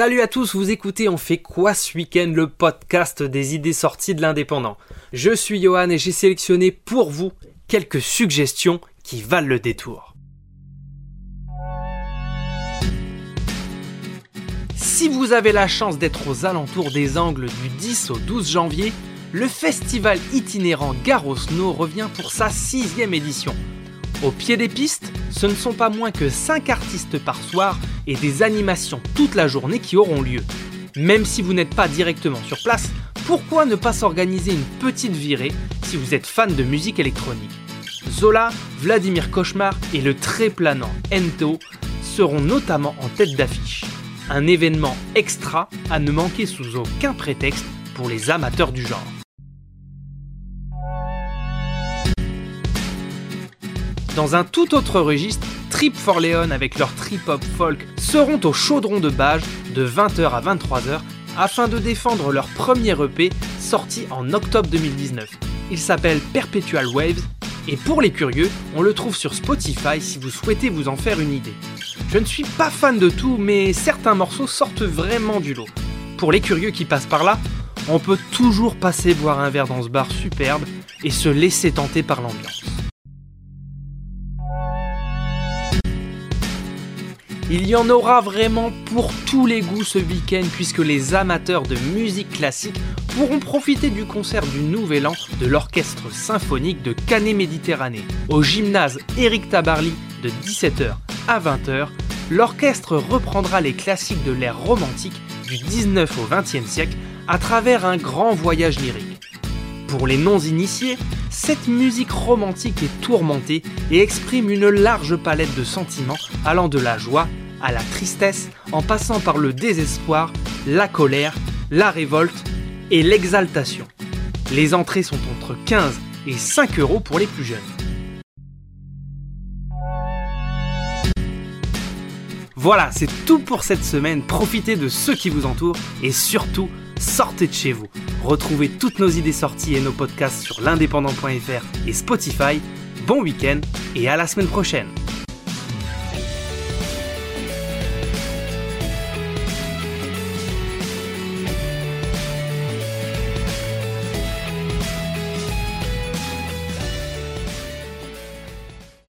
Salut à tous, vous écoutez On fait quoi ce week-end le podcast des idées sorties de l'indépendant. Je suis Johan et j'ai sélectionné pour vous quelques suggestions qui valent le détour. Si vous avez la chance d'être aux alentours des Angles du 10 au 12 janvier, le festival itinérant Garo Snow revient pour sa sixième édition. Au pied des pistes, ce ne sont pas moins que 5 artistes par soir et des animations toute la journée qui auront lieu. Même si vous n'êtes pas directement sur place, pourquoi ne pas s'organiser une petite virée si vous êtes fan de musique électronique? Zola, Vladimir Cauchemar et le très planant Ento seront notamment en tête d'affiche. Un événement extra à ne manquer sous aucun prétexte pour les amateurs du genre. Dans un tout autre registre, Trip for Leon avec leur trip-hop folk seront au chaudron de Bage de 20h à 23h afin de défendre leur premier EP sorti en octobre 2019. Il s'appelle Perpetual Waves et pour les curieux, on le trouve sur Spotify si vous souhaitez vous en faire une idée. Je ne suis pas fan de tout, mais certains morceaux sortent vraiment du lot. Pour les curieux qui passent par là, on peut toujours passer boire un verre dans ce bar superbe et se laisser tenter par l'ambiance. Il y en aura vraiment pour tous les goûts ce week-end puisque les amateurs de musique classique pourront profiter du concert du Nouvel An de l'Orchestre Symphonique de Canet Méditerranée. Au gymnase Éric Tabarly de 17h à 20h, l'orchestre reprendra les classiques de l'ère romantique du 19 au 20e siècle à travers un grand voyage lyrique. Pour les non-initiés, cette musique romantique est tourmentée et exprime une large palette de sentiments allant de la joie à la tristesse en passant par le désespoir, la colère, la révolte et l'exaltation. Les entrées sont entre 15 et 5 euros pour les plus jeunes. Voilà, c'est tout pour cette semaine. Profitez de ceux qui vous entourent et surtout, sortez de chez vous. Retrouvez toutes nos idées sorties et nos podcasts sur l'indépendant.fr et Spotify. Bon week-end et à la semaine prochaine.